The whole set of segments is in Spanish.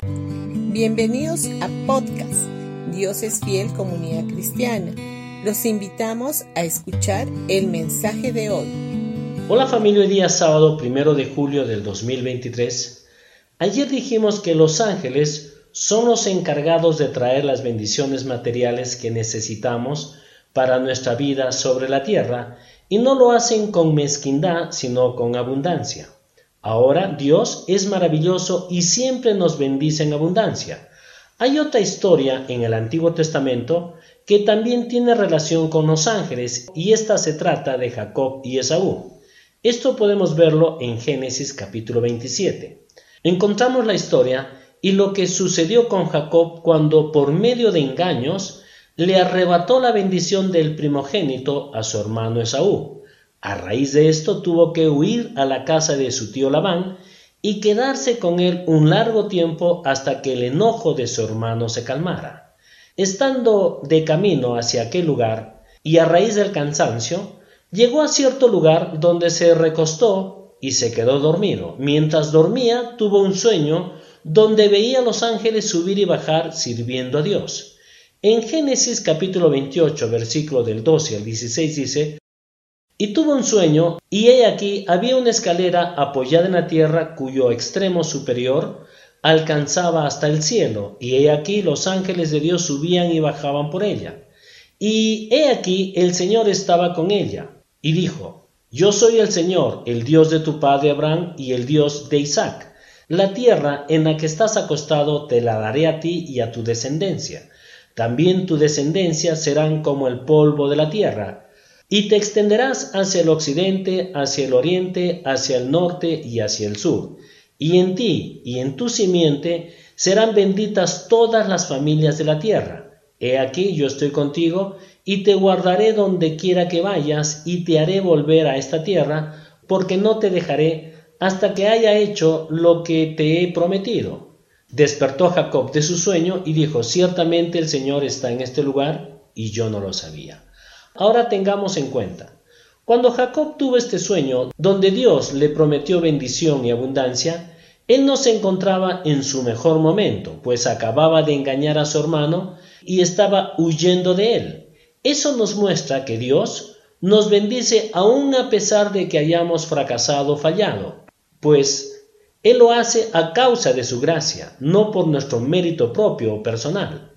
Bienvenidos a podcast Dios es fiel comunidad cristiana. Los invitamos a escuchar el mensaje de hoy. Hola familia, hoy día sábado primero de julio del 2023. Ayer dijimos que los ángeles son los encargados de traer las bendiciones materiales que necesitamos para nuestra vida sobre la tierra y no lo hacen con mezquindad, sino con abundancia. Ahora Dios es maravilloso y siempre nos bendice en abundancia. Hay otra historia en el Antiguo Testamento que también tiene relación con los ángeles y esta se trata de Jacob y Esaú. Esto podemos verlo en Génesis capítulo 27. Encontramos la historia y lo que sucedió con Jacob cuando por medio de engaños le arrebató la bendición del primogénito a su hermano Esaú. A raíz de esto tuvo que huir a la casa de su tío Labán y quedarse con él un largo tiempo hasta que el enojo de su hermano se calmara. Estando de camino hacia aquel lugar, y a raíz del cansancio, llegó a cierto lugar donde se recostó y se quedó dormido. Mientras dormía tuvo un sueño donde veía a los ángeles subir y bajar sirviendo a Dios. En Génesis capítulo 28, versículo del 12 al 16 dice, Y tuvo un sueño, y he aquí había una escalera apoyada en la tierra cuyo extremo superior alcanzaba hasta el cielo, y he aquí los ángeles de Dios subían y bajaban por ella. Y he aquí el Señor estaba con ella, y dijo, Yo soy el Señor, el Dios de tu padre Abraham y el Dios de Isaac. La tierra en la que estás acostado te la daré a ti y a tu descendencia también tu descendencia serán como el polvo de la tierra, y te extenderás hacia el occidente, hacia el oriente, hacia el norte y hacia el sur. Y en ti y en tu simiente serán benditas todas las familias de la tierra. He aquí yo estoy contigo, y te guardaré donde quiera que vayas, y te haré volver a esta tierra, porque no te dejaré hasta que haya hecho lo que te he prometido. Despertó Jacob de su sueño y dijo, ciertamente el Señor está en este lugar y yo no lo sabía. Ahora tengamos en cuenta, cuando Jacob tuvo este sueño, donde Dios le prometió bendición y abundancia, él no se encontraba en su mejor momento, pues acababa de engañar a su hermano y estaba huyendo de él. Eso nos muestra que Dios nos bendice aun a pesar de que hayamos fracasado o fallado, pues él lo hace a causa de su gracia, no por nuestro mérito propio o personal.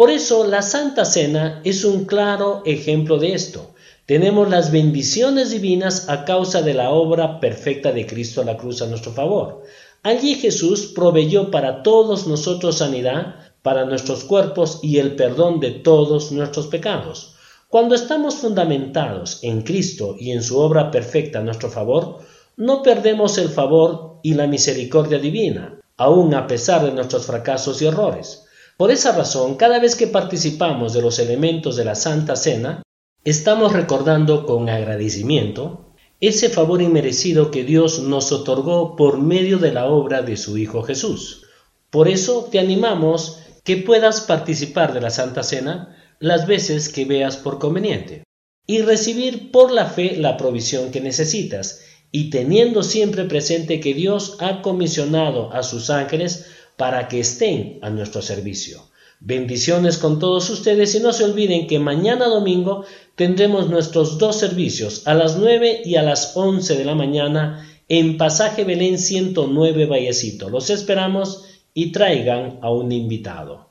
Por eso la Santa Cena es un claro ejemplo de esto. Tenemos las bendiciones divinas a causa de la obra perfecta de Cristo a la cruz a nuestro favor. Allí Jesús proveyó para todos nosotros sanidad, para nuestros cuerpos y el perdón de todos nuestros pecados. Cuando estamos fundamentados en Cristo y en su obra perfecta a nuestro favor, no perdemos el favor y la misericordia divina, aun a pesar de nuestros fracasos y errores. Por esa razón, cada vez que participamos de los elementos de la Santa Cena, estamos recordando con agradecimiento ese favor inmerecido que Dios nos otorgó por medio de la obra de su Hijo Jesús. Por eso te animamos que puedas participar de la Santa Cena las veces que veas por conveniente y recibir por la fe la provisión que necesitas y teniendo siempre presente que Dios ha comisionado a sus ángeles para que estén a nuestro servicio. Bendiciones con todos ustedes y no se olviden que mañana domingo tendremos nuestros dos servicios a las 9 y a las 11 de la mañana en Pasaje Belén 109 Vallecito. Los esperamos y traigan a un invitado.